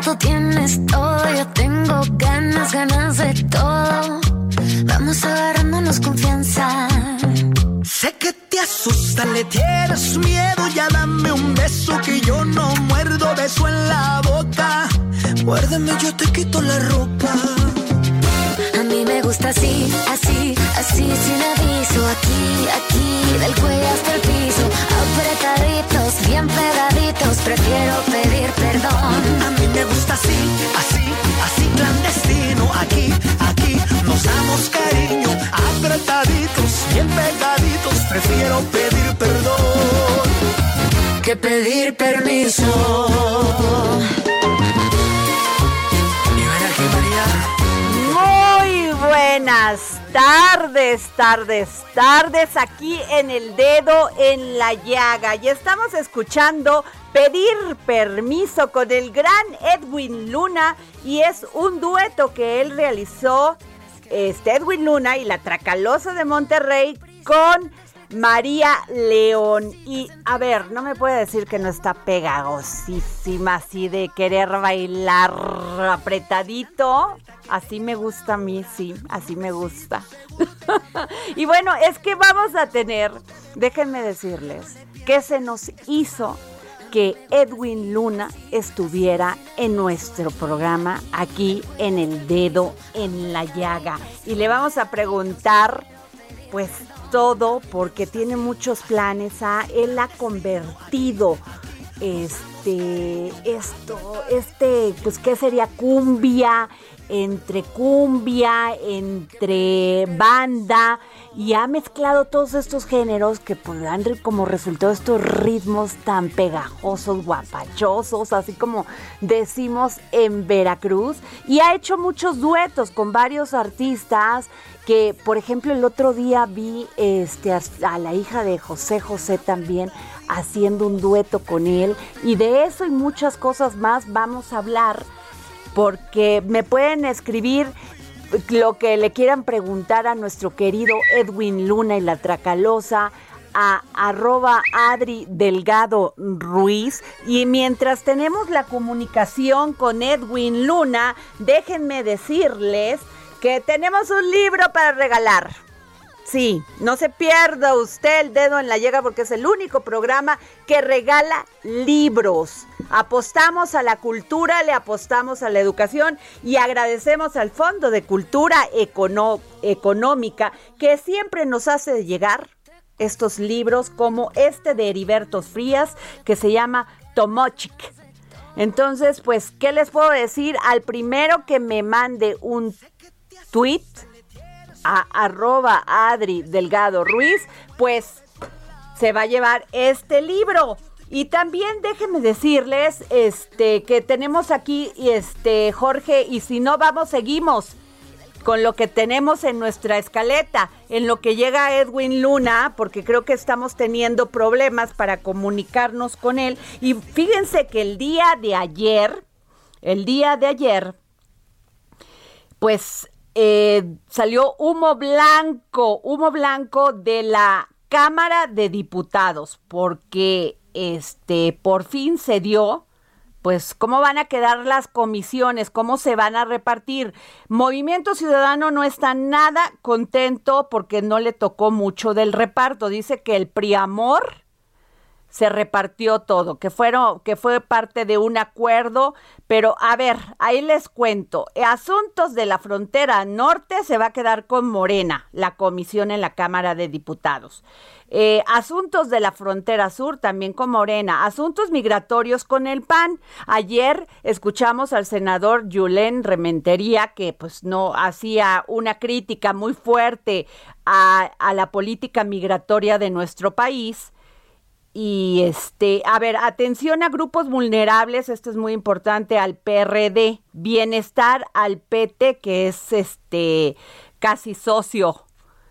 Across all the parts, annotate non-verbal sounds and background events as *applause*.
tú tienes todo. Yo tengo ganas, ganas de todo. Vamos agarrándonos confianza. Sé que te asusta, le tienes miedo. Ya dame un beso que yo no muerdo. Beso en la boca. Muérdeme, yo te quito la ropa. A mí me gusta así, así, así, sin aviso. Aquí, aquí, del cuello hasta el piso. Apretaditos, bien pegaditos. Prefiero pedir perdón. Me gusta así, así, así clandestino. Aquí, aquí, nos damos cariño. Apretaditos, bien pegaditos. Prefiero pedir perdón. Que pedir permiso. Y María. Muy buenas tardes, tardes, tardes aquí en el dedo en la llaga. Y estamos escuchando Pedir Permiso con el gran Edwin Luna y es un dueto que él realizó, este Edwin Luna y la Tracalosa de Monterrey con María León. Y a ver, no me puede decir que no está pegajosísima así de querer bailar apretadito. Así me gusta a mí, sí, así me gusta. *laughs* y bueno, es que vamos a tener, déjenme decirles, que se nos hizo que Edwin Luna estuviera en nuestro programa aquí en el dedo en la llaga. Y le vamos a preguntar, pues todo, porque tiene muchos planes. A él ha convertido este, esto, este, pues, ¿qué sería? Cumbia, entre cumbia, entre banda, y ha mezclado todos estos géneros que pues dan como resultado estos ritmos tan pegajosos, guapachosos, así como decimos en Veracruz, y ha hecho muchos duetos con varios artistas que, por ejemplo, el otro día vi este, a, a la hija de José José también haciendo un dueto con él, y de eso y muchas cosas más vamos a hablar porque me pueden escribir lo que le quieran preguntar a nuestro querido Edwin Luna y la Tracalosa a arroba Adri Delgado Ruiz. Y mientras tenemos la comunicación con Edwin Luna, déjenme decirles que tenemos un libro para regalar. Sí, no se pierda usted el dedo en la llega porque es el único programa que regala libros. Apostamos a la cultura, le apostamos a la educación y agradecemos al Fondo de Cultura Económica que siempre nos hace llegar estos libros como este de Heriberto Frías que se llama Tomochic. Entonces, pues, ¿qué les puedo decir? Al primero que me mande un tweet a arroba Adri Delgado Ruiz, pues se va a llevar este libro. Y también déjenme decirles este, que tenemos aquí, este, Jorge, y si no vamos, seguimos con lo que tenemos en nuestra escaleta, en lo que llega Edwin Luna, porque creo que estamos teniendo problemas para comunicarnos con él. Y fíjense que el día de ayer, el día de ayer, pues eh, salió humo blanco, humo blanco de la Cámara de Diputados, porque este por fin se dio pues cómo van a quedar las comisiones, cómo se van a repartir. Movimiento Ciudadano no está nada contento porque no le tocó mucho del reparto. Dice que el Priamor se repartió todo, que fueron, que fue parte de un acuerdo, pero a ver, ahí les cuento. Asuntos de la frontera norte se va a quedar con Morena, la comisión en la Cámara de Diputados. Eh, asuntos de la frontera sur también con Morena. Asuntos migratorios con el PAN. Ayer escuchamos al senador Julen Rementería que pues no hacía una crítica muy fuerte a, a la política migratoria de nuestro país y este, a ver, atención a grupos vulnerables, esto es muy importante, al PRD, bienestar al PT, que es este casi socio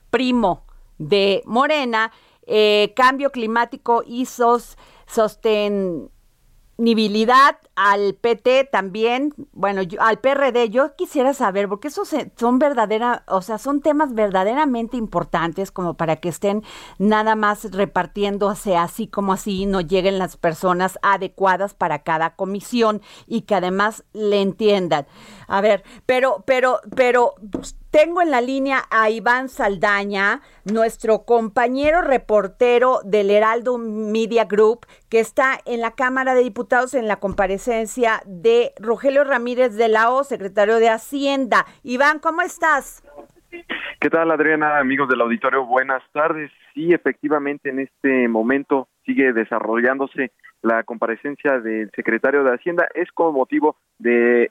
primo de Morena, eh, cambio climático y sos, sostén nibilidad al PT también, bueno, al PRD, yo quisiera saber, porque esos son verdaderas, o sea, son temas verdaderamente importantes como para que estén nada más repartiéndose así como así, no lleguen las personas adecuadas para cada comisión y que además le entiendan. A ver, pero, pero, pero tengo en la línea a Iván Saldaña, nuestro compañero reportero del Heraldo Media Group, que está en la Cámara de Diputados en la comparecencia de Rogelio Ramírez de la O, secretario de Hacienda. Iván, ¿cómo estás? ¿Qué tal, Adriana? Amigos del auditorio, buenas tardes. Sí, efectivamente, en este momento sigue desarrollándose la comparecencia del secretario de Hacienda. Es como motivo de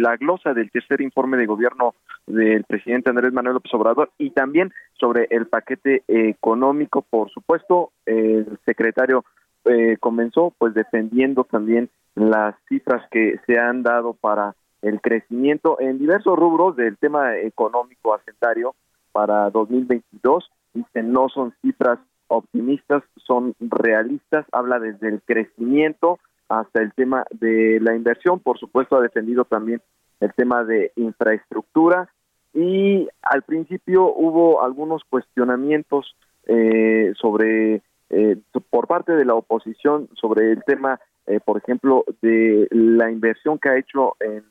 la glosa del tercer informe de gobierno del presidente Andrés Manuel López Obrador y también sobre el paquete económico. Por supuesto, el secretario eh, comenzó pues defendiendo también las cifras que se han dado para el crecimiento en diversos rubros del tema económico hacendario para 2022. Dicen no son cifras optimistas, son realistas, habla desde el crecimiento hasta el tema de la inversión, por supuesto ha defendido también el tema de infraestructura y al principio hubo algunos cuestionamientos eh, sobre eh, por parte de la oposición sobre el tema, eh, por ejemplo, de la inversión que ha hecho en,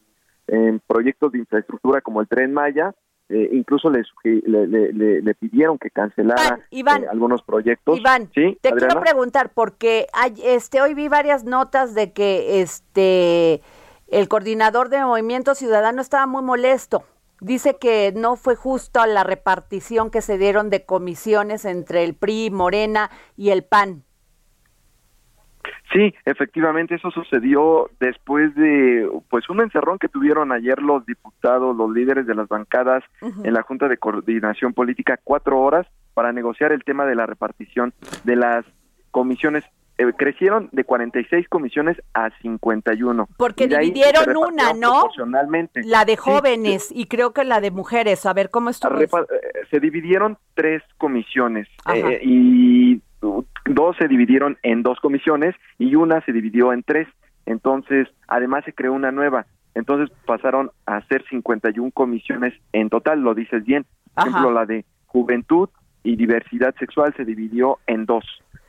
en proyectos de infraestructura como el tren Maya, eh, incluso le, le, le, pidieron que cancelara eh, algunos proyectos. Iván, te quiero preguntar porque hay, este hoy vi varias notas de que este el coordinador de Movimiento Ciudadano estaba muy molesto. Dice que no fue justo la repartición que se dieron de comisiones entre el PRI, Morena y el PAN. Sí, efectivamente eso sucedió después de pues un encerrón que tuvieron ayer los diputados, los líderes de las bancadas en la Junta de Coordinación Política cuatro horas para negociar el tema de la repartición de las comisiones eh, crecieron de 46 comisiones a 51. Porque dividieron una, ¿no? La de jóvenes y creo que la de mujeres. A ver, ¿cómo estuvo? Eh, se dividieron tres comisiones eh, y dos se dividieron en dos comisiones y una se dividió en tres. Entonces, además se creó una nueva. Entonces pasaron a ser 51 comisiones en total, lo dices bien. Por ejemplo, la de juventud y diversidad sexual se dividió en dos.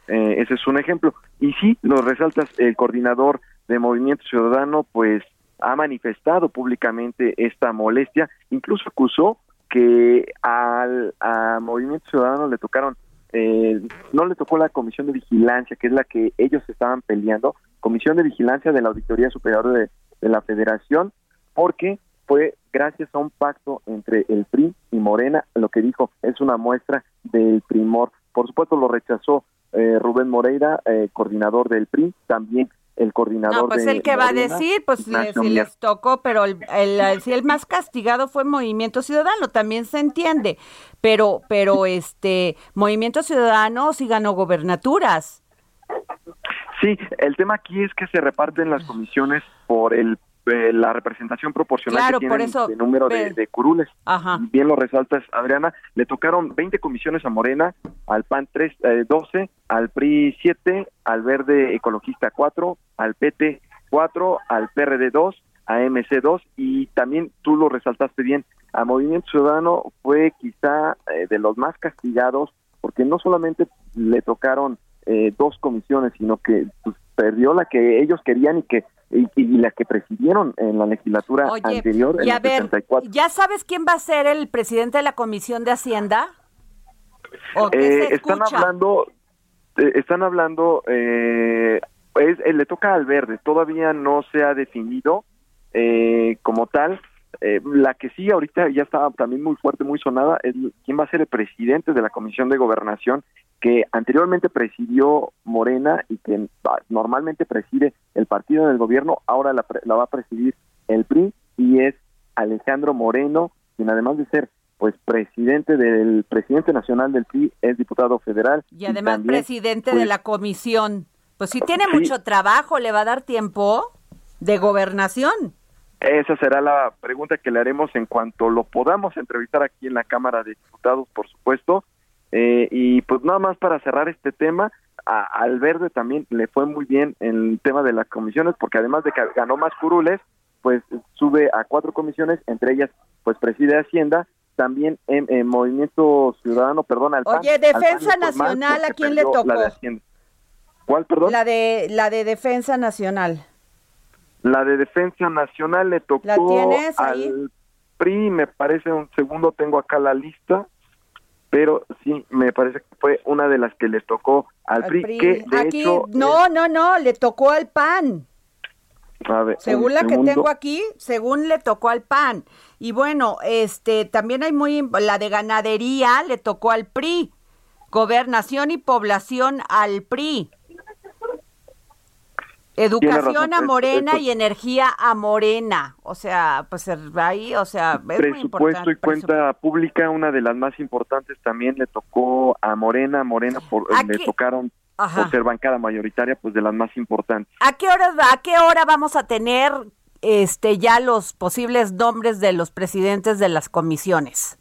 Eh, ese es un ejemplo. Y sí, lo resaltas, el coordinador de Movimiento Ciudadano, pues ha manifestado públicamente esta molestia, incluso acusó que al a Movimiento Ciudadano le tocaron eh, no le tocó la comisión de vigilancia, que es la que ellos estaban peleando, comisión de vigilancia de la Auditoría Superior de, la Federación, porque fue gracias a un pacto entre el PRI y Morena, lo que dijo es una muestra del primor. Por supuesto lo rechazó eh, Rubén Moreira, eh, coordinador del PRI, también el coordinador. No, pues el que va a decir, pues si les tocó, pero el, el, si el más castigado fue Movimiento Ciudadano, también se entiende, pero, pero este Movimiento Ciudadano sí ganó gobernaturas. Sí, el tema aquí es que se reparten las comisiones por el eh, la representación proporcional que tienen de número de, curules. Bien lo resaltas, Adriana. Le tocaron 20 comisiones a Morena, al PAN 3, 12, eh, al PRI 7, al Verde Ecologista 4, al PT 4, al PRD 2, a MC 2 y también tú lo resaltaste bien, a Movimiento Ciudadano fue quizá eh, de los más castigados porque no solamente le tocaron eh, dos comisiones, sino que pues, perdió la que ellos querían y que y, la que presidieron en la legislatura anterior. Y a ver, ¿ya sabes quién va a ser el presidente de la Comisión de Hacienda? Eh, están hablando, eh, están hablando, eh, es, eh, le toca al verde, todavía no se ha definido como tal. la que sí ahorita ya está también muy fuerte, muy sonada, es quién va a ser el presidente de la Comisión de Gobernación, que anteriormente presidió Morena y que normalmente preside el partido del gobierno, ahora la, la va a presidir el PRI y es Alejandro Moreno, quien además de ser pues presidente del presidente nacional del PRI es diputado federal y además presidente de pues, la comisión. Pues si tiene mucho trabajo, le va a dar tiempo de gobernación. Esa será la pregunta que le haremos en cuanto lo podamos entrevistar aquí en la Cámara de Diputados, por supuesto. Eh, y pues nada más para cerrar este tema, al Verde también le fue muy bien en el tema de las comisiones, porque además de que ganó más curules, pues sube a cuatro comisiones, entre ellas pues preside Hacienda también en, Movimiento Ciudadano, perdón, al Oye, Defensa Nacional, ¿a quién le tocó? ¿Cuál, perdón? La de, la de Defensa Nacional. La de Defensa Nacional le tocó ¿La tienes al PRI, me parece un segundo, tengo acá la lista, pero sí, me parece que fue una de las que le tocó al, PRI, que de Aquí, no, no, no, le tocó al PAN. A ver, según la que tengo aquí, según le tocó al PAN. Y bueno, este también hay muy la de ganadería le tocó al PRI, gobernación y población al PRI. Educación a Morena y energía a Morena. O sea, pues ahí, o sea, es presupuesto y cuenta pública, una de las más importantes también le tocó a Morena, Morena por, le tocaron por ser bancada mayoritaria, pues de las más importantes. ¿A qué hora a qué hora vamos a tener este ya los posibles nombres de los presidentes de las comisiones?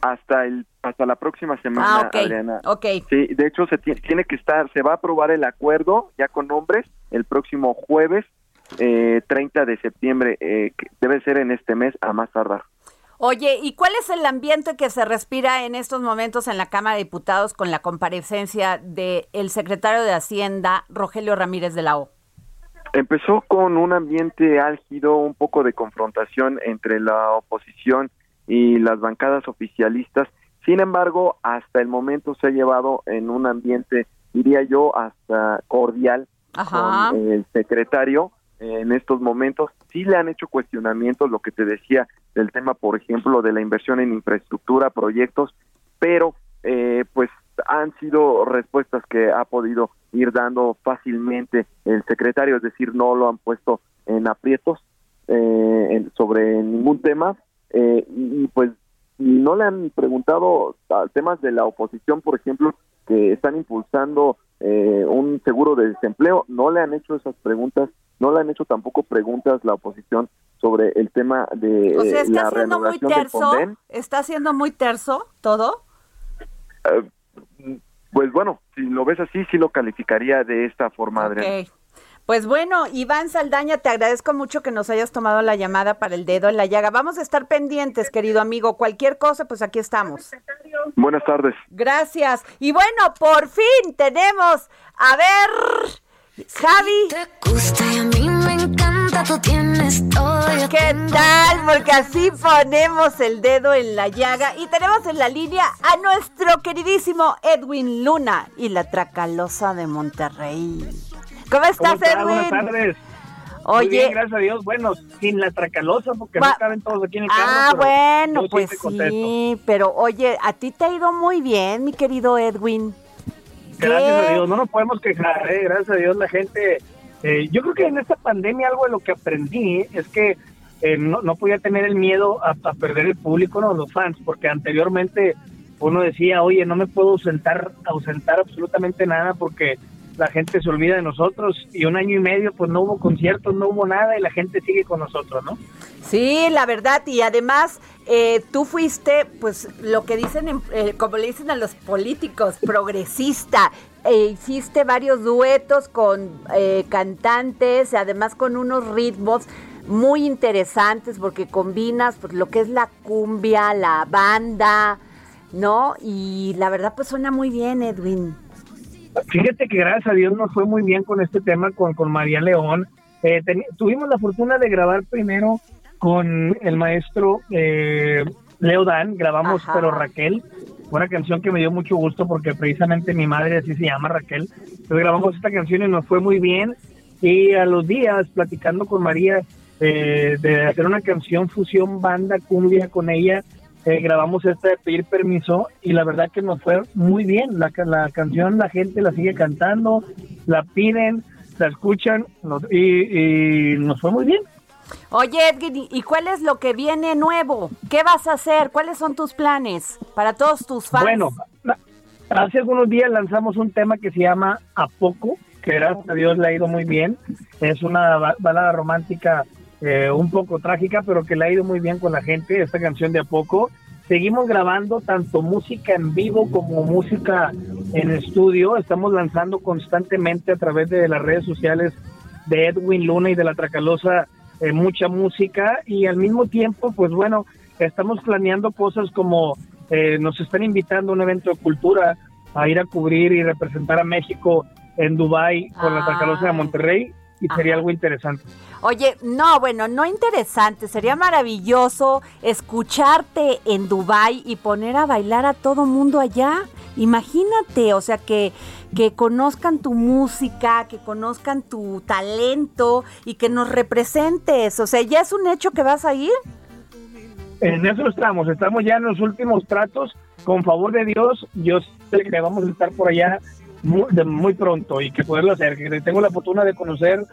Hasta el hasta la próxima semana, ah, Adriana. Okay. Sí, de hecho se tiene, que estar, se va a aprobar el acuerdo ya con nombres el próximo jueves eh, 30 de septiembre, eh, que debe ser en este mes a más tardar. Oye, ¿y cuál es el ambiente que se respira en estos momentos en la Cámara de Diputados con la comparecencia del el secretario de Hacienda, Rogelio Ramírez de la O? Empezó con un ambiente álgido, un poco de confrontación entre la oposición y las bancadas oficialistas. Sin embargo, hasta el momento se ha llevado en un ambiente, diría yo, hasta cordial con el secretario en estos momentos. Sí le han hecho cuestionamientos, lo que te decía, del tema, por ejemplo, de la inversión en infraestructura, proyectos, pero eh, pues han sido respuestas que ha podido ir dando fácilmente el secretario, es decir, no lo han puesto en aprietos eh, sobre ningún tema eh, y, pues no le han preguntado temas de la oposición, por ejemplo, que están impulsando un seguro de desempleo, no le han hecho esas preguntas, no le han hecho tampoco preguntas la oposición sobre el tema de o sea, está siendo muy terso, ¿Está siendo muy terso todo? Eh, pues bueno, si lo ves así, sí lo calificaría de esta forma, Adrián. Pues bueno, Iván Saldaña, te agradezco mucho que nos hayas tomado la llamada para el dedo en la llaga. Vamos a estar pendientes, querido amigo. Cualquier cosa, pues aquí estamos. Buenas tardes. Gracias. Y bueno, por fin tenemos, a ver, Javi. Te gusta y a mí me encanta, tú tienes todo. ¿Qué tal? Porque así ponemos el dedo en la llaga y tenemos en la línea a nuestro queridísimo Edwin Luna y la Tracalosa de Monterrey. ¿Cómo estás, Edwin? Buenas tardes. Oye, Muy bien, gracias a Dios. Bueno, sin la tracalosa, porque no caben todos aquí en el carro. Ah, bueno, pues sí, pero oye, a ti te ha ido muy bien, mi querido Edwin. Gracias a Dios, no nos podemos quejar, ¿eh? gracias a Dios la gente. Eh, yo creo que en esta pandemia algo de lo que aprendí es que eh, no, no, podía tener el miedo a, perder el público, no, los fans, porque anteriormente uno decía, oye, no me puedo ausentar, ausentar absolutamente nada porque la gente se olvida de nosotros y un año y medio pues no hubo conciertos, no hubo nada y la gente sigue con nosotros, ¿no? Sí, la verdad y además eh, tú fuiste pues lo que dicen, eh, como le dicen a los políticos, progresista, e hiciste varios duetos con eh, cantantes, además con unos ritmos muy interesantes porque combinas pues, lo que es la cumbia, la banda, ¿no? Y la verdad pues suena muy bien, Edwin. Fíjate que gracias a Dios nos fue muy bien con este tema con, con María León. Eh, tuvimos la fortuna de grabar primero con el maestro eh, Leo Dan, grabamos Pero Raquel, una canción que me dio mucho gusto porque precisamente mi madre así se llama Raquel. Entonces grabamos esta canción y nos fue muy bien. Y a los días, platicando con María eh, de hacer una canción fusión banda cumbia con ella, eh, grabamos esta de pedir permiso y la verdad que nos fue muy bien. La, la canción la gente la sigue cantando, la piden, la escuchan y, y nos fue muy bien. Oye, Edwin, ¿y cuál es lo que viene nuevo? ¿Qué vas a hacer? ¿Cuáles son tus planes para todos tus fans? Bueno, hace algunos días lanzamos un tema que se llama A Poco, que gracias a Dios le ha ido muy bien. Es una balada romántica eh, un poco trágica, pero que le ha ido muy bien con la gente, esta canción de A Poco. Seguimos grabando tanto música en vivo como música en estudio. Estamos lanzando constantemente a través de las redes sociales de Edwin Luna y de la Tracalosa eh, mucha música y al mismo tiempo, pues bueno, estamos planeando cosas como eh, nos están invitando a un evento de cultura a ir a cubrir y representar a México en Dubai con la Tracalosa de Monterrey y sería algo interesante. Oye, no, bueno, no interesante, sería maravilloso escucharte en Dubai y poner a bailar a todo mundo allá. Imagínate, o sea, que, que conozcan tu música, que conozcan tu talento y que nos representes. O sea, ¿ya es un hecho que vas a ir? En eso estamos, estamos ya en los últimos tratos. Con favor de Dios, yo sé que vamos a estar por allá muy, pronto y que poderlo hacer. Que tengo la fortuna de conocer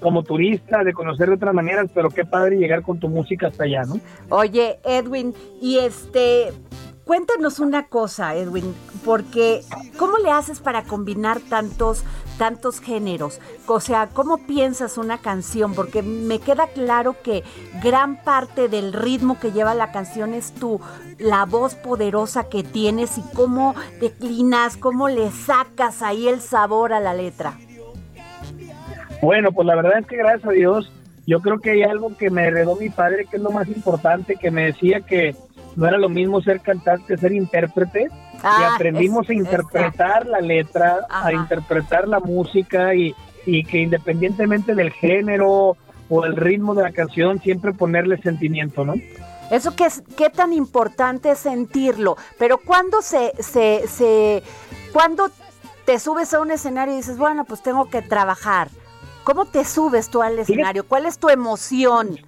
como turista, de conocer de otras maneras, pero qué padre llegar con tu música hasta allá, ¿no? Oye, Edwin, y este, Cuéntanos una cosa, Edwin, porque ¿cómo le haces para combinar tantos, tantos géneros? O sea, ¿cómo piensas una canción? Porque me queda claro que gran parte del ritmo que lleva la canción es tu, la voz poderosa que tienes y cómo declinas, cómo le sacas ahí el sabor a la letra. Bueno, pues la verdad es que gracias a Dios, yo creo que hay algo que me heredó mi padre, que es lo más importante, que me decía que no era lo mismo ser cantante, ser intérprete. y ah, aprendimos a interpretar la letra, a interpretar la música y, que independientemente del género o el ritmo de la canción, siempre ponerle sentimiento, ¿no? Eso que es, qué tan importante es sentirlo, pero cuando se, se, se, cuando te subes a un escenario y dices, bueno, pues tengo que trabajar, ¿cómo te subes tú al escenario? ¿Cuál es tu emoción?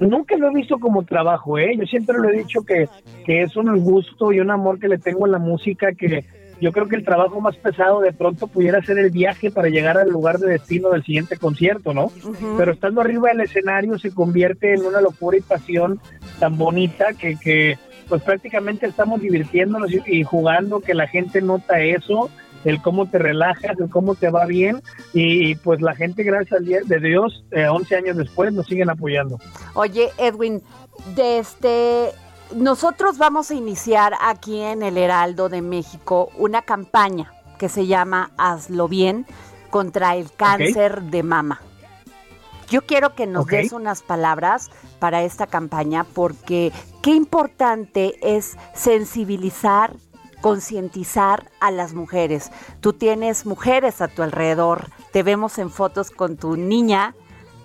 Nunca lo he visto como trabajo, ¿eh? Yo siempre lo he dicho que, que es un gusto y un amor que le tengo a la música que yo creo que el trabajo más pesado de pronto pudiera ser el viaje para llegar al lugar de destino del siguiente concierto, ¿no? Pero estando arriba del escenario se convierte en una locura y pasión tan bonita que, que pues prácticamente estamos divirtiéndonos y jugando, que la gente nota eso el cómo te relajas, el cómo te va bien y, pues la gente gracias al día de Dios, 11 eh, años después nos siguen apoyando. Oye Edwin, desde nosotros vamos a iniciar aquí en el Heraldo de México una campaña que se llama Hazlo bien contra el cáncer de mama. Yo quiero que nos des unas palabras para esta campaña porque qué importante es sensibilizar concientizar a las mujeres. Tú tienes mujeres a tu alrededor, te vemos en fotos con tu niña,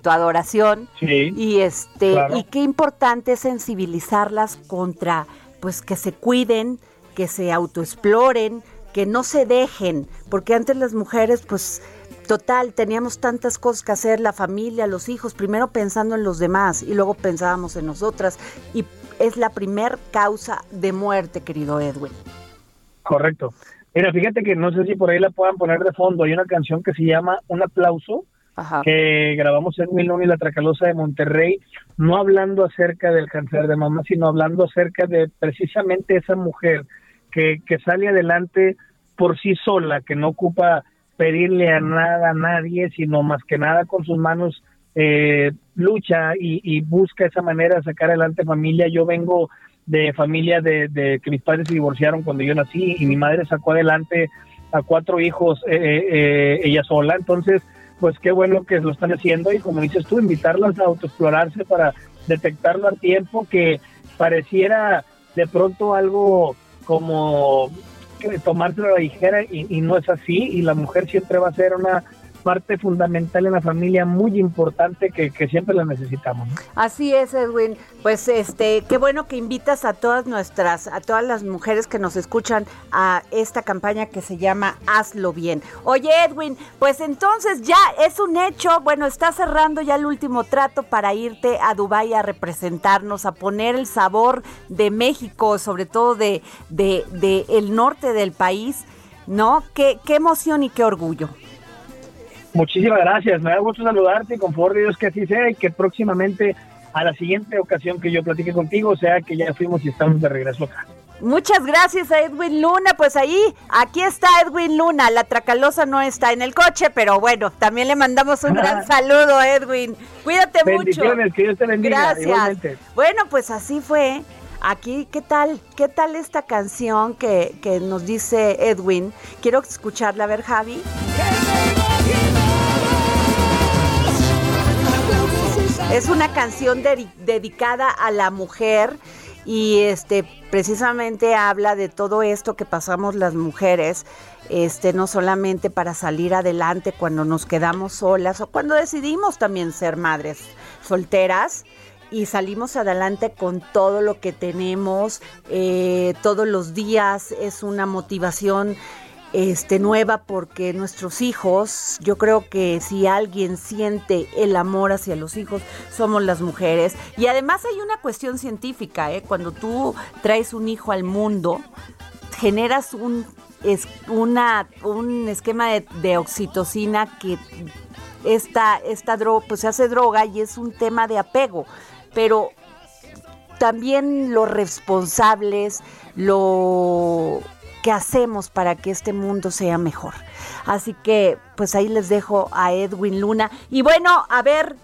tu adoración. Y este y qué importante es sensibilizarlas contra pues que se cuiden, que se autoexploren, que no se dejen, porque antes las mujeres pues total teníamos tantas cosas que hacer, la familia, los hijos, primero pensando en los demás y luego pensábamos en nosotras. Y es la primer causa de muerte, querido Edwin. Correcto. Mira, fíjate que no sé si por ahí la puedan poner de fondo. Hay una canción que se llama Un aplauso, que grabamos en Milón y la Tracalosa de Monterrey, no hablando acerca del cáncer de mamá, sino hablando acerca de precisamente esa mujer que, que sale adelante por sí sola, que no ocupa pedirle a nada a nadie, sino más que nada con sus manos eh, lucha y, y busca esa manera de sacar adelante familia. Yo vengo de familia de, que mis padres se divorciaron cuando yo nací y mi madre sacó adelante a cuatro hijos eh, eh, eh, ella sola. Entonces, pues qué bueno que lo están haciendo y como dices tú, invitarlas a autoexplorarse para detectarlo a tiempo, que pareciera de pronto algo como tomárselo a la ligera y no es así y la mujer siempre va a ser una parte fundamental en la familia, muy importante que, siempre la necesitamos. Así es, Edwin. Pues este, qué bueno que invitas a todas nuestras, a todas las mujeres que nos escuchan a esta campaña que se llama Hazlo bien. Oye, Edwin, pues entonces ya es un hecho, bueno, está cerrando ya el último trato para irte a Dubái a representarnos, a poner el sabor de México, sobre todo de, de, de el norte del país. ¿no? Qué, qué emoción y qué orgullo. Muchísimas gracias, me da gusto saludarte y con favor de Dios que así sea y que próximamente a la siguiente ocasión que yo platique contigo sea que ya fuimos y estamos de regreso acá. Muchas gracias a Edwin Luna. Pues ahí, aquí está Edwin Luna. La Tracalosa no está en el coche, pero bueno, también le mandamos un gran *laughs* saludo a Edwin. Cuídate mucho. Que Dios te bendiga. Gracias. Bueno, pues así fue. Aquí, ¿qué tal? ¿Qué tal esta canción que, que nos dice Edwin? Quiero escucharla, a ver, Javi. Es una canción dedicada a la mujer y este precisamente habla de todo esto que pasamos las mujeres, este no solamente para salir adelante cuando nos quedamos solas o cuando decidimos también ser madres solteras y salimos adelante con todo lo que tenemos eh, todos los días es una motivación este, nueva porque nuestros hijos, yo creo que si alguien siente el amor hacia los hijos, somos las mujeres. Y además hay una cuestión científica, ¿eh? cuando tú traes un hijo al mundo, generas un, es, una, un esquema de, oxitocina que esta, esta droga, pues se hace droga y es un tema de apego. Pero también los responsables, lo hacemos para que este mundo sea mejor. Así que pues ahí les dejo a Edwin Luna. Y bueno, a ver,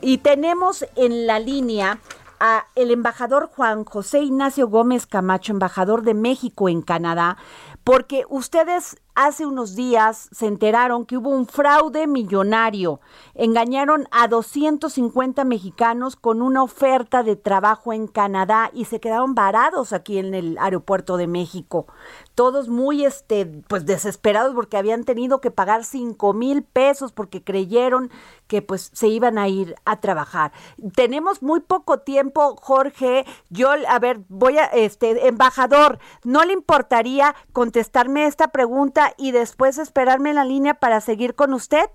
y tenemos en la línea a el embajador Juan José Ignacio Gómez Camacho, embajador de México en Canadá, porque ustedes hace unos días se enteraron que hubo un fraude millonario. Engañaron a 250 mexicanos con una oferta de trabajo en Canadá y se quedaron varados aquí en el aeropuerto de México. Todos muy este, pues desesperados porque habían tenido que pagar 5 mil pesos porque creyeron que pues se iban a ir a trabajar. Tenemos muy poco tiempo, Jorge. Yo, a ver, voy a, este, embajador, ¿no le importaría contestarme esta pregunta y después esperarme en la línea para seguir con usted?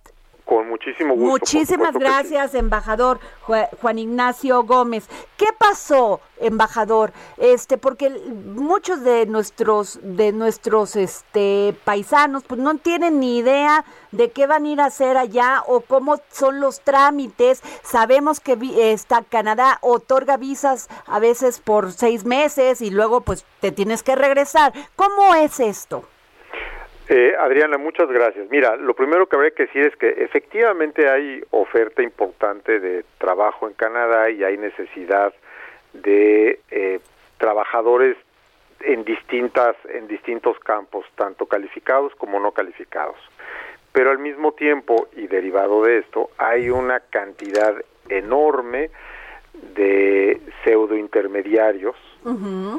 Con muchísimo gusto. Muchísimas gracias, embajador Juan Ignacio Gómez. ¿Qué pasó, embajador? Este, porque muchos de nuestros de nuestros este paisanos pues no tienen ni idea de qué van a ir a hacer allá o cómo son los trámites. Sabemos que está Canadá otorga visas a veces por seis meses y luego pues te tienes que regresar. ¿Cómo es esto? Eh, Adriana, muchas gracias. Mira, lo primero que habría que decir es que efectivamente hay oferta importante de trabajo en Canadá y hay necesidad de eh, trabajadores en distintas en distintos campos, tanto calificados como no calificados. Pero al mismo tiempo y derivado de esto, hay una cantidad enorme de pseudo intermediarios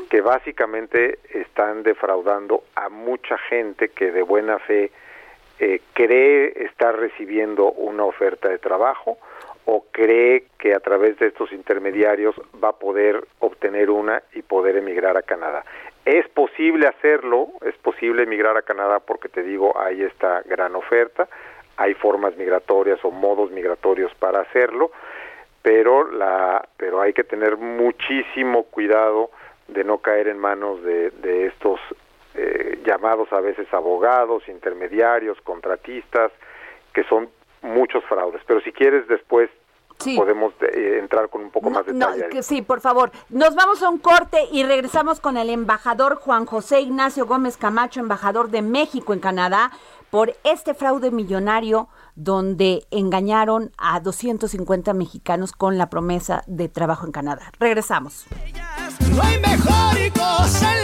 que básicamente están defraudando a mucha gente que de buena fe eh, cree estar recibiendo una oferta de trabajo o cree que a través de estos intermediarios va a poder obtener una y poder emigrar a Canadá. Es posible hacerlo, es posible emigrar a Canadá porque te digo, hay esta gran oferta, hay formas migratorias o modos migratorios para hacerlo, pero la pero hay que tener muchísimo cuidado de no caer en manos de, de estos eh, llamados a veces abogados, intermediarios, contratistas, que son muchos fraudes. Pero si quieres después podemos eh, entrar con un poco más de detalle. sí, por favor. Nos vamos a un corte y regresamos con el embajador Juan José Ignacio Gómez Camacho, embajador de México en Canadá, por este fraude millonario donde engañaron a 250 mexicanos con la promesa de trabajo en Canadá. Regresamos. No hay mejor cosa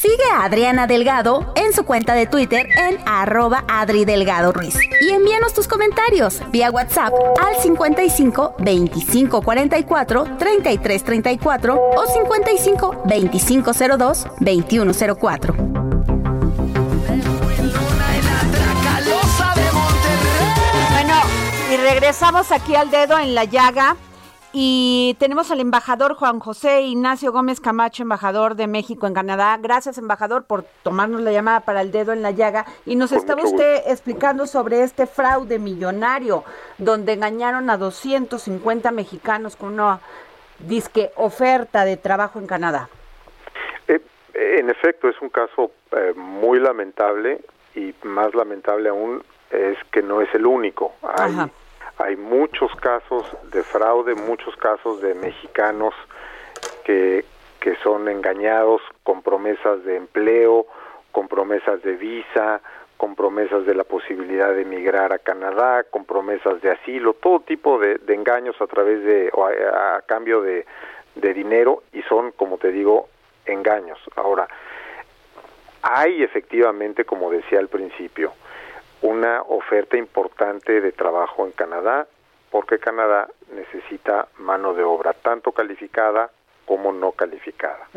Sigue a Adriana Delgado en su cuenta de Twitter en arroba Adri Delgado Ruiz. Y envíanos tus comentarios vía WhatsApp al 55 25 44 33 34 o 55 25 02 21 04. Bueno, y regresamos aquí al dedo en la llaga. Y tenemos al embajador Juan José Ignacio Gómez Camacho, embajador de México en Canadá. Gracias, embajador, por tomarnos la llamada para el dedo en la llaga. Y nos estaba usted explicando sobre este fraude millonario, donde engañaron a 250 mexicanos con una disque oferta de trabajo en Canadá. Eh, en efecto, es un caso eh, muy lamentable y más lamentable aún es que no es el único. Hay, Ajá. Hay muchos casos de fraude, muchos casos de mexicanos que, que son engañados con promesas de empleo, con promesas de visa, con promesas de la posibilidad de emigrar a Canadá, con promesas de asilo, todo tipo de, engaños a través de, o a, a cambio de, de dinero y son, como te digo, engaños. Ahora, hay efectivamente, como decía al principio, una oferta importante de trabajo en Canadá, porque Canadá necesita mano de obra, tanto calificada como no calificada.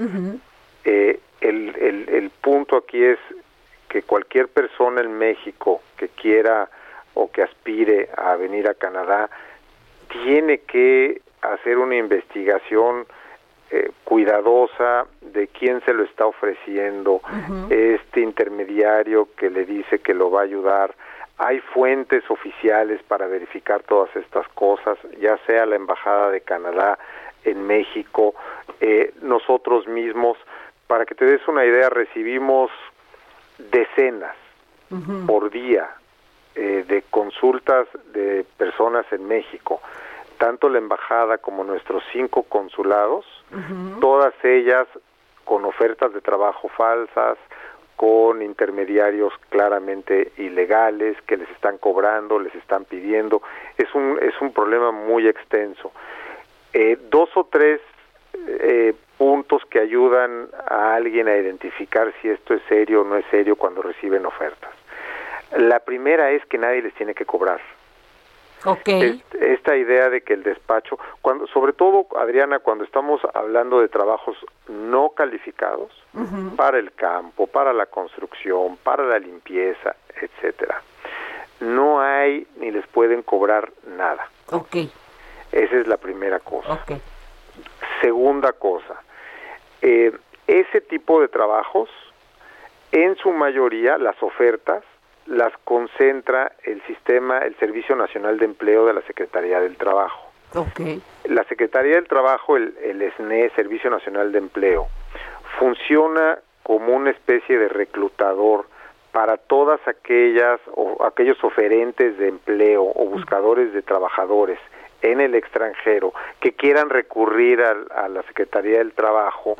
Eh, el, el, el punto aquí es que cualquier persona en México que quiera o que aspire a venir a Canadá tiene que hacer una investigación eh, cuidadosa de quién se lo está ofreciendo, este intermediario que le dice que lo va a ayudar. Hay fuentes oficiales para verificar todas estas cosas, ya sea la Embajada de Canadá en México, eh, nosotros mismos. Para que te des una idea, recibimos decenas por día eh, de consultas de personas en México, tanto la embajada como nuestros cinco consulados, todas ellas con ofertas de trabajo falsas, con intermediarios claramente ilegales que les están cobrando, les están pidiendo. Es un, es un problema muy extenso. Eh, dos o tres eh, puntos que ayudan a alguien a identificar si esto es serio o no es serio cuando reciben ofertas. La primera es que nadie les tiene que cobrar. Ok. Es- Esta idea de que el despacho, cuando, sobre todo, Adriana, cuando estamos hablando de trabajos no calificados, para el campo, para la construcción, para la limpieza, etcétera, no hay ni les pueden cobrar nada. Ok, Esa es la primera cosa. Segunda cosa, eh, ese tipo de trabajos, en su mayoría, las ofertas las concentra el sistema, el Servicio Nacional de Empleo de la Secretaría del Trabajo. Ok. La Secretaría del Trabajo, el, el SNE, Servicio Nacional de Empleo, funciona como una especie de reclutador para todas aquellas o aquellos oferentes de empleo o buscadores de trabajadores en el extranjero que quieran recurrir al- a, la Secretaría del Trabajo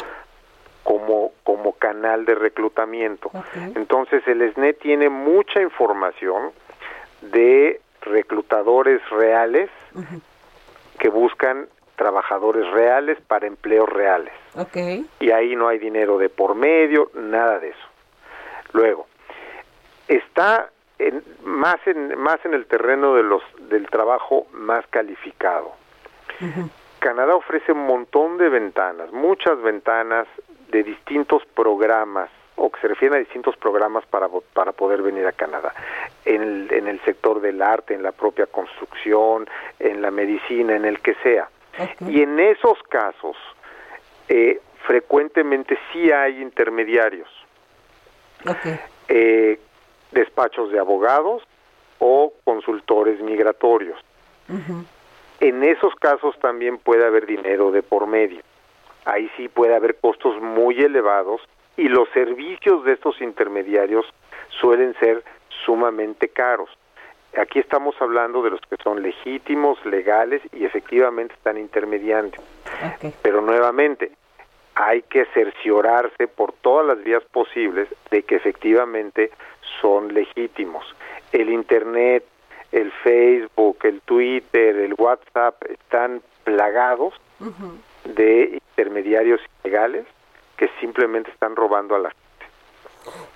como, como canal de reclutamiento. Entonces el SNE tiene mucha información de reclutadores reales que buscan trabajadores reales para empleos reales. Y ahí no hay dinero de por medio, nada de eso. Luego, está en, más, en, más en el terreno de los, del trabajo más calificado. Canadá ofrece un montón de ventanas, muchas ventanas de distintos programas o que se refieren a distintos programas para, para poder venir a Canadá. en el, en el sector del arte, en la propia construcción, en la medicina, en el que sea. Y en esos casos, eh, frecuentemente sí hay intermediarios. Eh, despachos de abogados o consultores migratorios. En esos casos también puede haber dinero de por medio. Ahí sí puede haber costos muy elevados y los servicios de estos intermediarios suelen ser sumamente caros. Aquí estamos hablando de los que son legítimos, legales y efectivamente están intermediando. Pero nuevamente, hay que cerciorarse por todas las vías posibles de que efectivamente son legítimos. El Internet, el Facebook, el Twitter, el WhatsApp están plagados de intermediarios ilegales que simplemente están robando a la gente.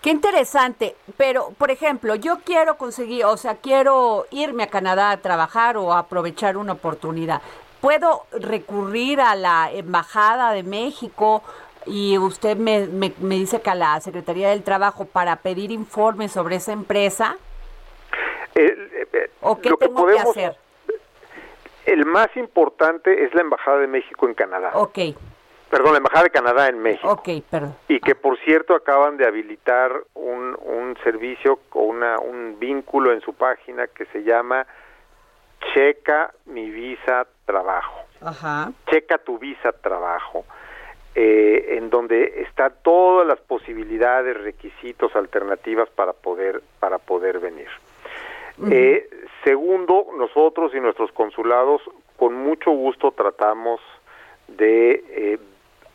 Qué interesante, pero por ejemplo, yo quiero conseguir, o sea, quiero irme a Canadá a trabajar o aprovechar una oportunidad. ¿Puedo recurrir a la Embajada de México y usted me, me, dice que a la Secretaría del Trabajo para pedir informes sobre esa empresa? Eh, eh, ¿O qué tengo que, hacer? El más importante es la Embajada de México en Canadá. Ok. Perdón, la Embajada de Canadá en México. Ok, perdón. Y que por cierto acaban de habilitar un, un servicio o una, un vínculo en su página que se llama checa mi visa trabajo. Ajá. Checa tu visa trabajo. Eh, en donde están todas las posibilidades, requisitos, alternativas para poder para poder venir. Eh, segundo, nosotros y nuestros consulados con mucho gusto tratamos de eh,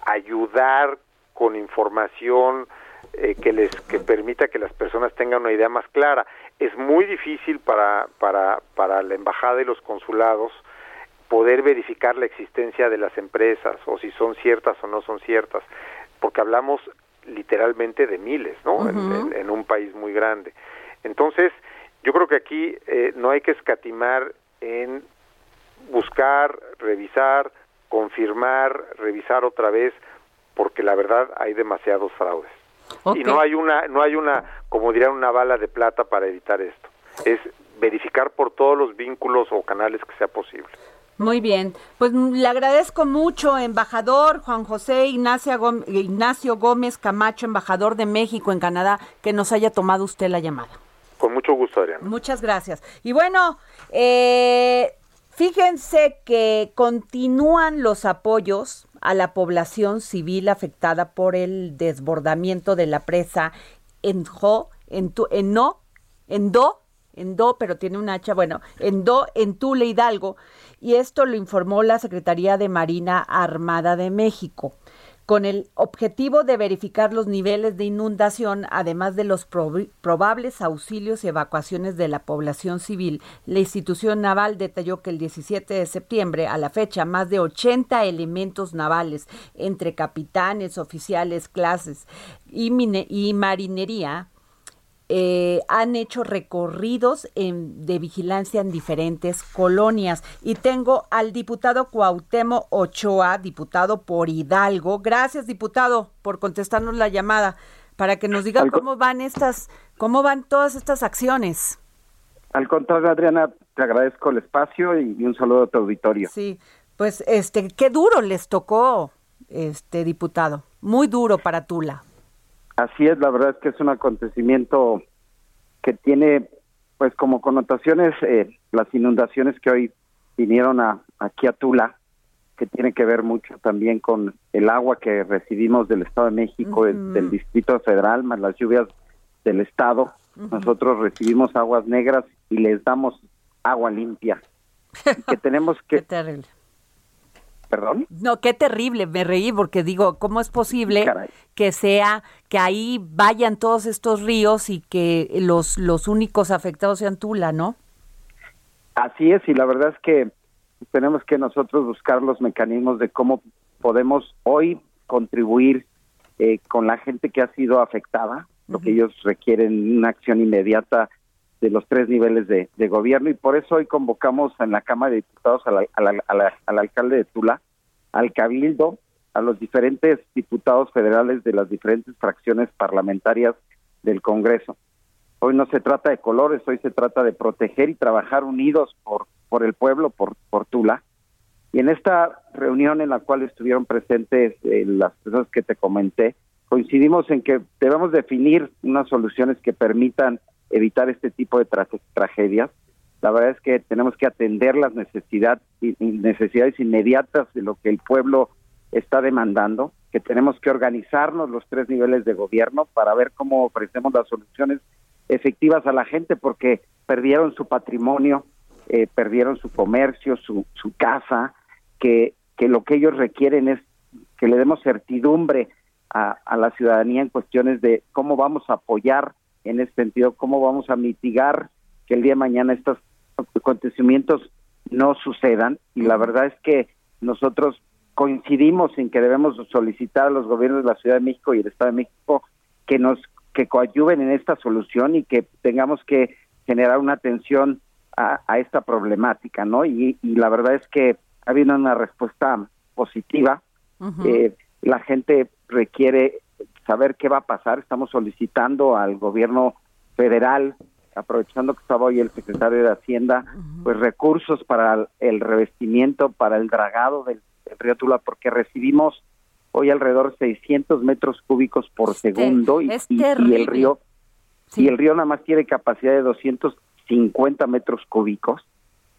ayudar con información eh, que les que permita que las personas tengan una idea más clara es muy difícil para, para, para la embajada y los consulados poder verificar la existencia de las empresas o si son ciertas o no son ciertas, porque hablamos literalmente de miles, ¿no? en, un país muy grande. Entonces, yo creo que aquí eh, no hay que escatimar en buscar, revisar, confirmar, revisar otra vez, porque la verdad hay demasiados fraudes. Y no hay una, no hay una, como dirían, una bala de plata para evitar esto. Es verificar por todos los vínculos o canales que sea posible. Muy bien, pues le agradezco mucho, embajador Juan José Ignacio Gómez, Ignacio Gómez Camacho, embajador de México en Canadá, que nos haya tomado usted la llamada. Con mucho gusto, Adriana. Muchas gracias. Y bueno, eh, fíjense que continúan los apoyos a la población civil afectada por el desbordamiento de la presa en Jo, en, tu, en No, en Do, en Do, pero tiene un hacha, bueno, en Do, en Tule Hidalgo, y esto lo informó la Secretaría de Marina Armada de México con el objetivo de verificar los niveles de inundación, además de los probables auxilios y evacuaciones de la población civil. La institución naval detalló que el 17 de septiembre, a la fecha, más de 80 elementos navales, entre capitanes, oficiales, clases y, y marinería, eh, han hecho recorridos de vigilancia en diferentes colonias. Y tengo al diputado Cuauhtémoc Ochoa, diputado por Hidalgo. Gracias, diputado, por contestarnos la llamada para que nos diga cómo van estas, cómo van todas estas acciones. Al contrario, Adriana, te agradezco el espacio y un saludo a tu auditorio. Sí, pues este, qué duro les tocó, este diputado, muy duro para Tula. Así es, la verdad es que es un acontecimiento que tiene pues como connotaciones eh, las inundaciones que hoy vinieron a, aquí a Tula, que tiene que ver mucho también con el agua que recibimos del Estado de México, del Distrito Federal, más las lluvias del Estado. Nosotros recibimos aguas negras y les damos agua limpia. *laughs* que tenemos que... ¿Perdón? No, qué terrible, me reí porque digo, ¿cómo es posible que sea que ahí vayan todos estos ríos y que los, los únicos afectados sean Tula, ¿no? Así es, y la verdad es que tenemos que nosotros buscar los mecanismos de cómo podemos hoy contribuir eh, con la gente que ha sido afectada, lo que ellos requieren una acción inmediata de los tres niveles de, gobierno y por eso hoy convocamos en la Cámara de Diputados al alcalde de Tula, al Cabildo, a los diferentes diputados federales de las diferentes fracciones parlamentarias del Congreso, Hoy no se trata de colores, hoy se trata de proteger y trabajar unidos por, por el pueblo, por, por Tula. Y en esta reunión en la cual estuvieron presentes eh, las personas que te comenté, coincidimos en que debemos definir unas soluciones que permitan evitar este tipo de tragedias. La verdad es que tenemos que atender las necesidades, necesidades inmediatas de lo que el pueblo está demandando, que tenemos que organizarnos los tres niveles de gobierno para ver cómo ofrecemos las soluciones efectivas a la gente, porque perdieron su patrimonio, eh, perdieron su comercio, su, su casa, que, que lo que ellos requieren es que le demos certidumbre a, a la ciudadanía en cuestiones de cómo vamos a apoyar en ese sentido, cómo vamos a mitigar que el día de mañana estos acontecimientos no sucedan. Y la verdad es que nosotros coincidimos en que debemos solicitar a los gobiernos de la Ciudad de México y el Estado de México que nos que coadyuven en esta solución y que tengamos que generar una atención a, esta problemática, ¿no? Y, la verdad es que ha habido una respuesta positiva. eh, la gente requiere saber qué va a pasar. Estamos solicitando al gobierno federal, aprovechando que estaba hoy el secretario de Hacienda, pues recursos para el revestimiento, para el dragado del, río Tula, porque recibimos hoy alrededor de 600 metros cúbicos por segundo y, el río y el río nada más tiene capacidad de 250 metros cúbicos.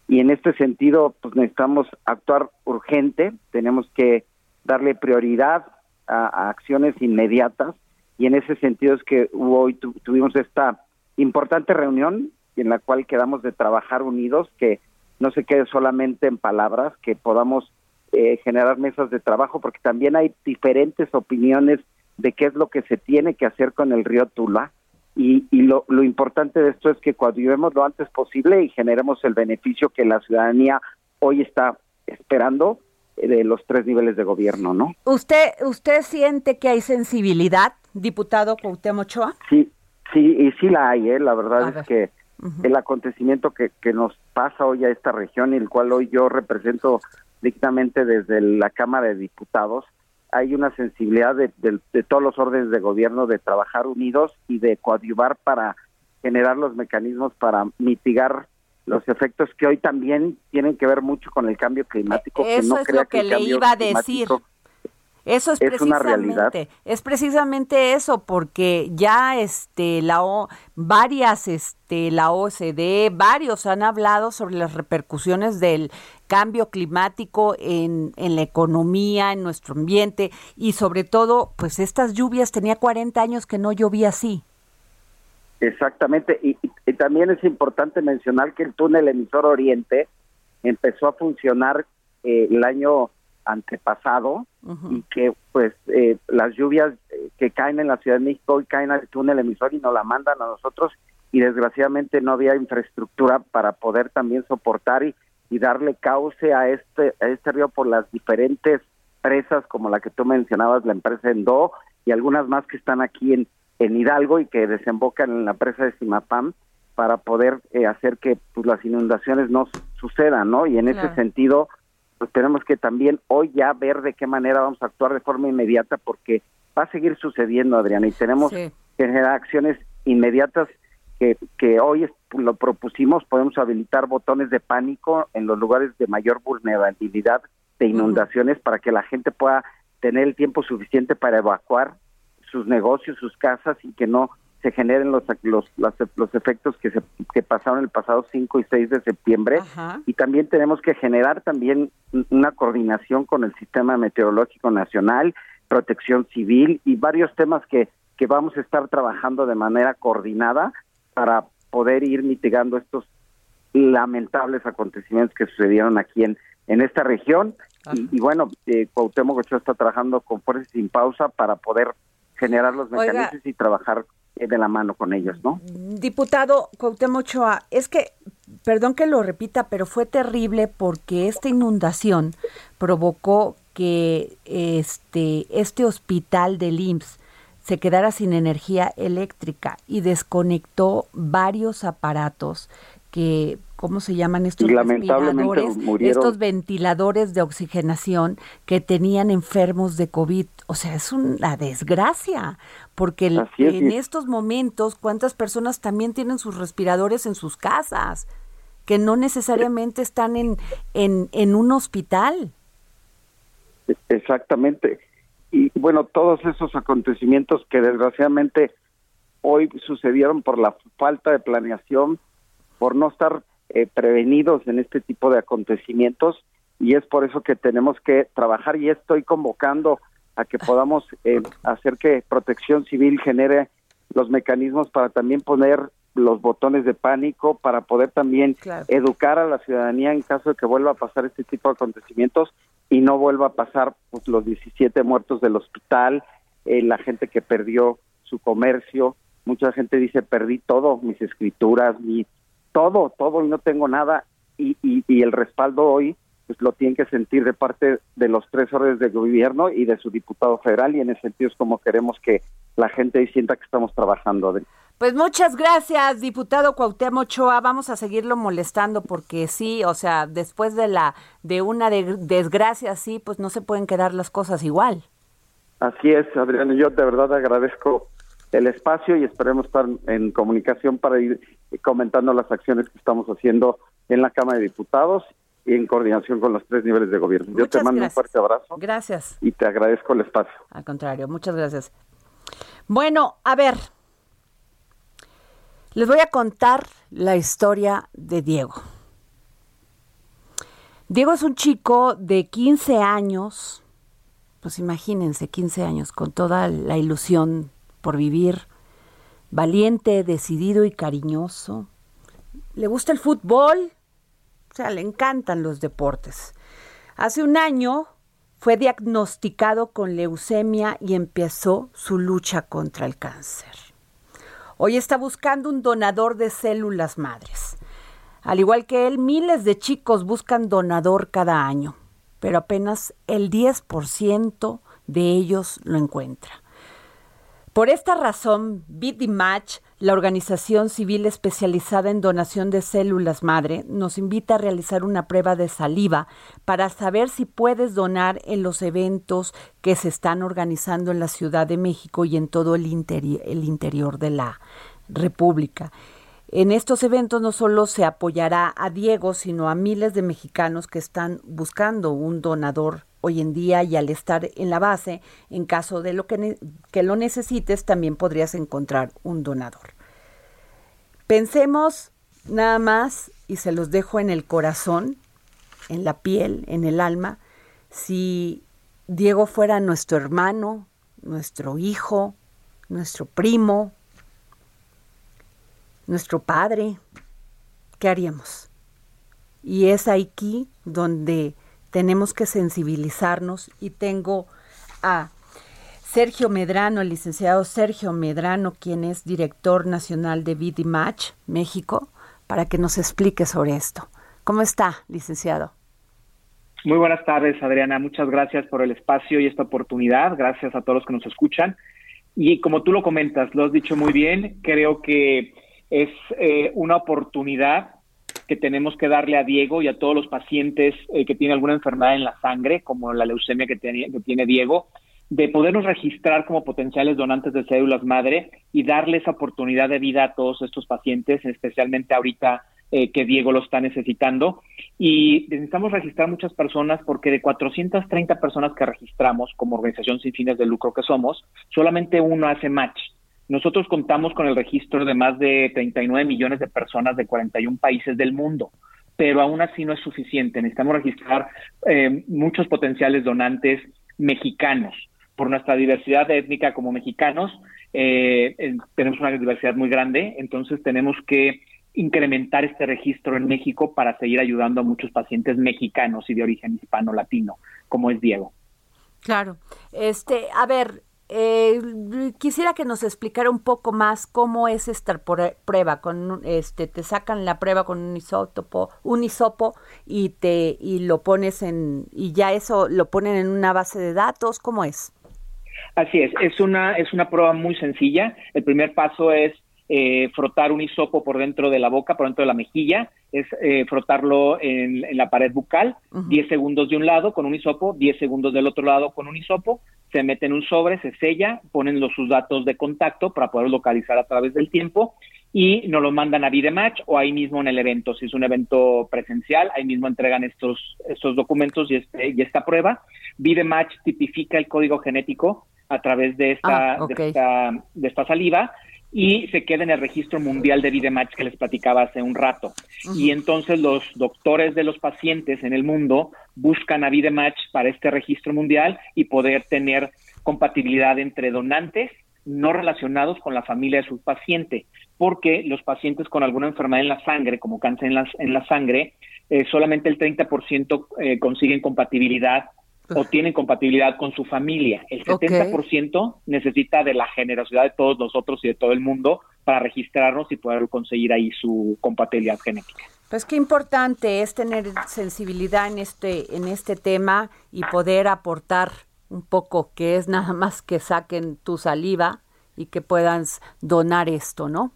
Y en este sentido pues necesitamos actuar urgente. Tenemos que darle prioridad a, acciones inmediatas y en ese sentido es que hoy tuvimos esta importante reunión en la cual quedamos de trabajar unidos, que no se quede solamente en palabras, que podamos eh, generar mesas de trabajo, porque también hay diferentes opiniones de qué es lo que se tiene que hacer con el río Tula. Y, y lo, lo importante de esto es que cuando coadyuvemos lo antes posible y generemos el beneficio que la ciudadanía hoy está esperando de los tres niveles de gobierno, ¿no? ¿Usted usted siente que hay sensibilidad, diputado Cuauhtémoc Ochoa? Sí, sí, y sí la hay, ¿eh? la verdad es que el acontecimiento que, que nos pasa hoy a esta región y el cual hoy yo represento dictamente desde la Cámara de Diputados, hay una sensibilidad de, de todos los órdenes de gobierno de trabajar unidos y de coadyuvar para generar los mecanismos para mitigar los efectos que hoy también tienen que ver mucho con el cambio climático. Eso es lo que, le iba a decir. Eso es, precisamente, es precisamente eso, porque ya este la o, varias este la OCDE, varios han hablado sobre las repercusiones del cambio climático en, en la economía, en nuestro ambiente y sobre todo, pues estas lluvias tenía 40 años que no llovía así. Exactamente, y, también es importante mencionar que el túnel emisor Oriente empezó a funcionar eh, el año antepasado y que pues eh, las lluvias eh, que caen en la Ciudad de México hoy caen al túnel emisor y nos la mandan a nosotros y desgraciadamente no había infraestructura para poder también soportar y, y darle cauce a este a este río por las diferentes presas como la que tú mencionabas, la empresa Endo y algunas más que están aquí en, en Hidalgo y que desembocan en la presa de Simapam para poder eh, hacer que pues, las inundaciones no sucedan, ¿no? Y en ese sentido, pues tenemos que también hoy ya ver de qué manera vamos a actuar de forma inmediata porque va a seguir sucediendo, Adriana, y tenemos que generar acciones inmediatas que, que hoy lo propusimos, podemos habilitar botones de pánico en los lugares de mayor vulnerabilidad de inundaciones para que la gente pueda tener el tiempo suficiente para evacuar sus negocios, sus casas y que no se generen los, los, los, efectos que, se, que pasaron el pasado 5 y 6 de septiembre. Y también tenemos que generar también una coordinación con el Sistema Meteorológico Nacional, protección civil y varios temas que, que vamos a estar trabajando de manera coordinada para poder ir mitigando estos lamentables acontecimientos que sucedieron aquí en, en esta región. Y, bueno, eh, Cuauhtémoc Ochoa está trabajando con fuerza sin pausa para poder generar los mecanismos y trabajar eh, de la mano con ellos, ¿no? Diputado Cuauhtémoc Ochoa, es que, perdón que lo repita, pero fue terrible porque esta inundación provocó que este, este hospital del IMSS se quedara sin energía eléctrica y desconectó varios aparatos que ¿cómo se llaman estos respiradores? Estos ventiladores de oxigenación que tenían enfermos de COVID. O sea, es una desgracia, porque en estos momentos, ¿cuántas personas también tienen sus respiradores en sus casas? Que no necesariamente están en, en, en un hospital. Exactamente. Y bueno, todos esos acontecimientos que desgraciadamente hoy sucedieron por la falta de planeación, por no estar eh, prevenidos en este tipo de acontecimientos y es por eso que tenemos que trabajar y estoy convocando a que podamos eh, hacer que Protección Civil genere los mecanismos para también poner los botones de pánico, para poder también educar a la ciudadanía en caso de que vuelva a pasar este tipo de acontecimientos y no vuelva a pasar pues, los 17 muertos del hospital, eh, la gente que perdió su comercio, mucha gente dice perdí todo, mis escrituras, mi todo, todo y no tengo nada y, y, el respaldo hoy pues lo tienen que sentir de parte de los tres órdenes de gobierno y de su diputado federal y en ese sentido es como queremos que la gente sienta que estamos trabajando. Pues muchas gracias, diputado Cuauhtémoc Ochoa. Vamos a seguirlo molestando porque sí, o sea, después de la de una desgracia así, pues no se pueden quedar las cosas igual. Así es, Adrián. Yo de verdad agradezco el espacio y esperemos estar en comunicación para ir comentando las acciones que estamos haciendo en la Cámara de Diputados y en coordinación con los tres niveles de gobierno. Yo te mando un fuerte abrazo. Gracias. Y te agradezco el espacio. Al contrario, muchas gracias. Bueno, a ver, les voy a contar la historia de Diego. Diego es un chico de 15 años, pues imagínense, 15 años, con toda la ilusión por vivir, valiente, decidido y cariñoso. Le gusta el fútbol, o sea, le encantan los deportes. Hace un año fue diagnosticado con leucemia y empezó su lucha contra el cáncer. Hoy está buscando un donador de células madres. Al igual que él, miles de chicos buscan donador cada año, pero apenas el 10% de ellos lo encuentra. Por esta razón, Match, la organización civil especializada en donación de células madre, nos invita a realizar una prueba de saliva para saber si puedes donar en los eventos que se están organizando en la Ciudad de México y en todo el, el interior de la República. En estos eventos no solo se apoyará a Diego, sino a miles de mexicanos que están buscando un donador hoy en día y al estar en la base, en caso de lo que, que lo necesites, también podrías encontrar un donador. Pensemos nada más, y se los dejo en el corazón, en la piel, en el alma, si Diego fuera nuestro hermano, nuestro hijo, nuestro primo, nuestro padre, ¿qué haríamos? Y es aquí donde tenemos que sensibilizarnos y tengo a Sergio Medrano, el licenciado Sergio Medrano, quien es director nacional de Match México, para que nos explique sobre esto. ¿Cómo está, licenciado? Muy buenas tardes, Adriana. Muchas gracias por el espacio y esta oportunidad. Gracias a todos los que nos escuchan. Y como tú lo comentas, lo has dicho muy bien, creo que es eh, una oportunidad que tenemos que darle a Diego y a todos los pacientes eh, que tienen alguna enfermedad en la sangre, como la leucemia que, tiene, que tiene Diego, de podernos registrar como potenciales donantes de células madre y darle esa oportunidad de vida a todos estos pacientes, especialmente ahorita eh, que Diego lo está necesitando. Y necesitamos registrar muchas personas porque de 430 personas que registramos como organización sin fines de lucro que somos, solamente uno hace match. Nosotros contamos con el registro de más de 39 millones de personas de 41 países del mundo, pero aún así no es suficiente. Necesitamos registrar eh, muchos potenciales donantes mexicanos. Por nuestra diversidad étnica como mexicanos, eh, tenemos una diversidad muy grande, entonces tenemos que incrementar este registro en México para seguir ayudando a muchos pacientes mexicanos y de origen hispano-latino, como es Diego. Claro. Este, a ver, eh, quisiera que nos explicara un poco más cómo es esta prueba. Con este, te sacan la prueba con un isótopo, un isopo y te y lo pones en y ya eso lo ponen en una base de datos. ¿Cómo es? Así es. Es una es una prueba muy sencilla. El primer paso es eh, frotar un hisopo por dentro de la boca, por dentro de la mejilla, es eh, frotarlo en, la pared bucal, 10 segundos de un lado con un hisopo, 10 segundos del otro lado con un hisopo, se mete en un sobre, se sella, ponen los, sus datos de contacto para poder localizar a través del tiempo y nos lo mandan a Vidematch o ahí mismo en el evento. Si es un evento presencial, ahí mismo entregan estos, estos documentos y, este, y esta prueba. Vidematch tipifica el código genético a través de esta, Ah, de esta, de esta saliva y se queda en el registro mundial de Vidematch que les platicaba hace un rato. Y entonces los doctores de los pacientes en el mundo buscan a Vidematch para este registro mundial y poder tener compatibilidad entre donantes no relacionados con la familia de su paciente, porque los pacientes con alguna enfermedad en la sangre, como cáncer en la, en la sangre, eh, solamente el 30% eh, consiguen compatibilidad o tienen compatibilidad con su familia. El Ok. 70% necesita de la generosidad de todos nosotros y de todo el mundo para registrarnos y poder conseguir ahí su compatibilidad genética. Pues qué importante es tener sensibilidad en este, en este tema y poder aportar un poco, que es nada más que saquen tu saliva y que puedan donar esto, ¿no?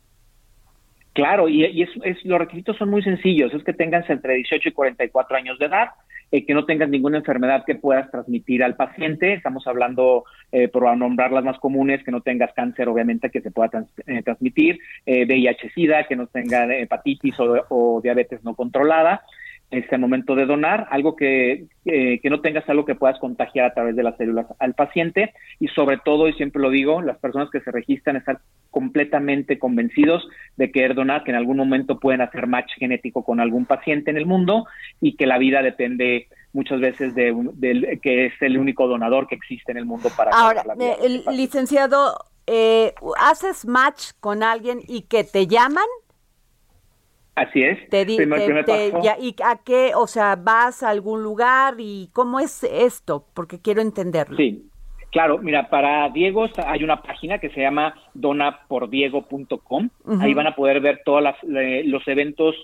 Claro, y, y es, es- los requisitos son muy sencillos, es que tengas entre 18 y 44 años de edad, eh, que no tengas ninguna enfermedad que puedas transmitir al paciente, estamos hablando, eh, por nombrar las más comunes, que no tengas cáncer, obviamente, que se pueda trans- eh, transmitir, eh, VIH-Sida, que no tenga hepatitis o, o diabetes no controlada, este al momento de donar, algo que, que, que no tengas algo que puedas contagiar a través de las células al paciente y sobre todo, y siempre lo digo, las personas que se registran están completamente convencidos de querer donar, que en algún momento pueden hacer match genético con algún paciente en el mundo y que la vida depende muchas veces de, del que es el único donador que existe en el mundo para Ahora, la vida eh, el licenciado, eh, ¿haces match con alguien y que te llaman? Así es. Te di- Primer- te- primer te- ya- ¿Y a qué? O sea, ¿vas a algún lugar y cómo es esto? Porque quiero entenderlo. Sí, claro, mira, para Diego está- hay una página que se llama donapordiego.com. Ujú. Ahí van a poder ver todos los eventos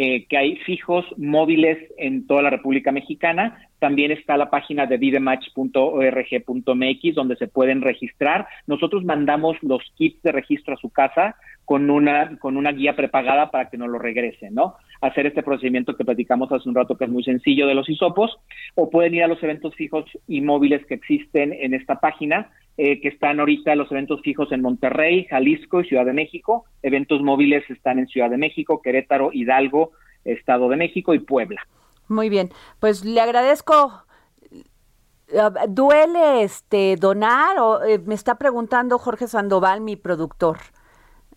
eh, que hay fijos, móviles en toda la República Mexicana. También está la página de vidematch.org.mx donde se pueden registrar. Nosotros mandamos los kits de registro a su casa con una con una guía prepagada para que nos lo regresen, ¿no? Hacer este procedimiento que platicamos hace un rato que es muy sencillo de los hisopos o pueden ir a los eventos fijos y móviles que existen en esta página eh, que están ahorita los eventos fijos en Monterrey, Jalisco y Ciudad de México. Eventos móviles están en Ciudad de México, Querétaro, Hidalgo, Estado de México y Puebla. Muy bien, pues le agradezco. Eh, ¿Duele este donar o eh, me está preguntando Jorge Sandoval, mi productor?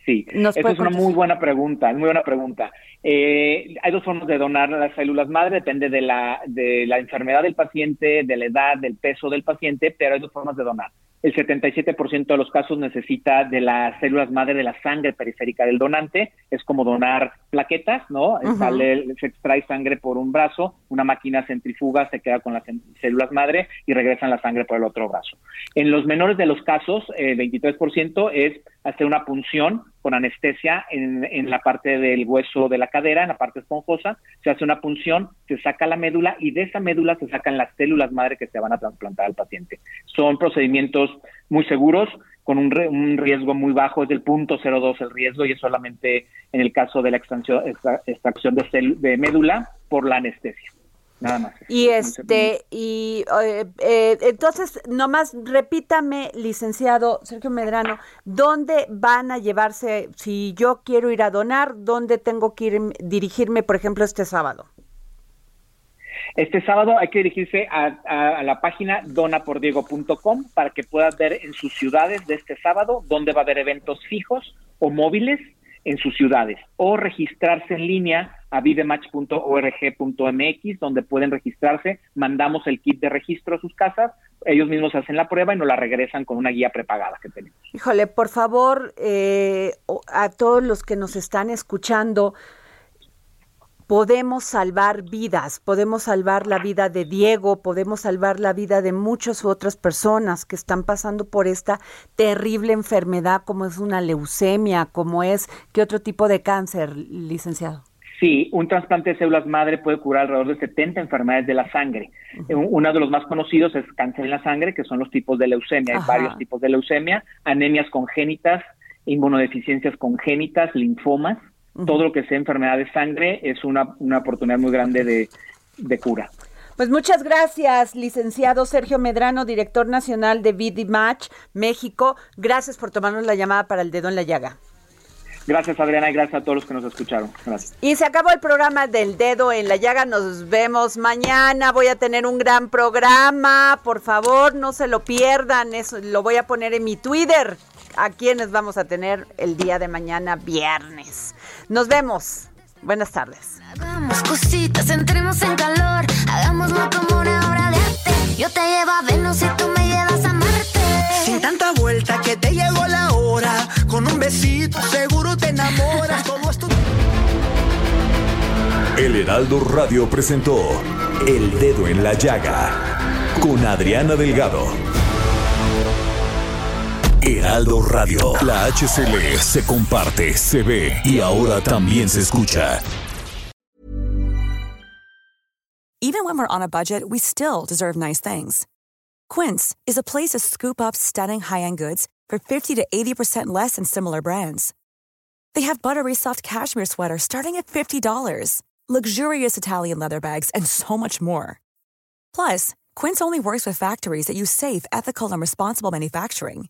Sí, esa es una muy buena pregunta, muy buena pregunta. Eh, hay dos formas de donar las células madre, depende de la, de la enfermedad del paciente, de la edad, del peso del paciente, pero hay dos formas de donar. El 77% de los casos necesita de las células madre de la sangre periférica del donante, es como donar plaquetas, ¿no? Sale, se extrae sangre por un brazo, una máquina centrifuga se queda con las células madre y regresan la sangre por el otro brazo. En los menores de los casos, el 23% es hacer una punción con anestesia en, en la parte del hueso de la cadera, en la parte esponjosa, se hace una punción, se saca la médula y de esa médula se sacan las células madre que se van a trasplantar al paciente. Son procedimientos muy seguros, con un, re- un riesgo muy bajo, es del punto 02 el riesgo y es solamente en el caso de la extracción, extra- extracción de, cel- de médula por la anestesia. Nada más. Y este, y eh, eh, entonces, nomás repítame, licenciado Sergio Medrano, ¿dónde van a llevarse, si yo quiero ir a donar, dónde tengo que ir, dirigirme, por ejemplo, este sábado? Este sábado hay que dirigirse a, a- a la página donapordiego.com para que puedas ver en sus ciudades de este sábado dónde va a haber eventos fijos o móviles en sus ciudades o registrarse en línea a vidematch.org.mx donde pueden registrarse, mandamos el kit de registro a sus casas, ellos mismos hacen la prueba y nos la regresan con una guía prepagada que tenemos. Híjole, por favor, eh, a todos los que nos están escuchando, podemos salvar vidas, podemos salvar la vida de Diego, podemos salvar la vida de muchas otras personas que están pasando por esta terrible enfermedad como es una leucemia, como es qué otro tipo de cáncer, licenciado. Sí, un trasplante de células madre puede curar alrededor de 70 enfermedades de la sangre. Uno de los más conocidos es cáncer en la sangre, que son los tipos de leucemia. Hay varios tipos de leucemia, anemias congénitas, inmunodeficiencias congénitas, linfomas, todo lo que sea enfermedad de sangre es una, una oportunidad muy grande de, de cura. Pues muchas gracias, licenciado Sergio Medrano, director nacional de BD Match México. Gracias por tomarnos la llamada para el dedo en la llaga. Gracias Adriana y gracias a todos los que nos escucharon. Gracias. Y se acabó el programa del dedo en la llaga. Nos vemos mañana. Voy a tener un gran programa. Por favor, no se lo pierdan. Eso lo voy a poner en mi Twitter. A quienes vamos a tener el día de mañana, viernes. Nos vemos. Buenas tardes. Hagamos cositas, entremos en calor. Hagámoslo como una obra de arte. Yo te llevo a Venus y tú me llevas a Marte. Sin tanta vuelta que te llegó la hora. Con un besito seguro te enamoras. Todo esto. El Heraldo Radio presentó El Dedo en la Llaga con Adriana Delgado. Heraldo Radio, la HCL se comparte, se ve y ahora también se escucha. Even when we're on a budget, we still deserve nice things. Quince is a place to scoop up stunning high-end goods for 50 to 80% less than similar brands. They have buttery soft cashmere sweaters starting at $50, luxurious Italian leather bags, and so much more. Plus, Quince only works with factories that use safe, ethical, and responsible manufacturing.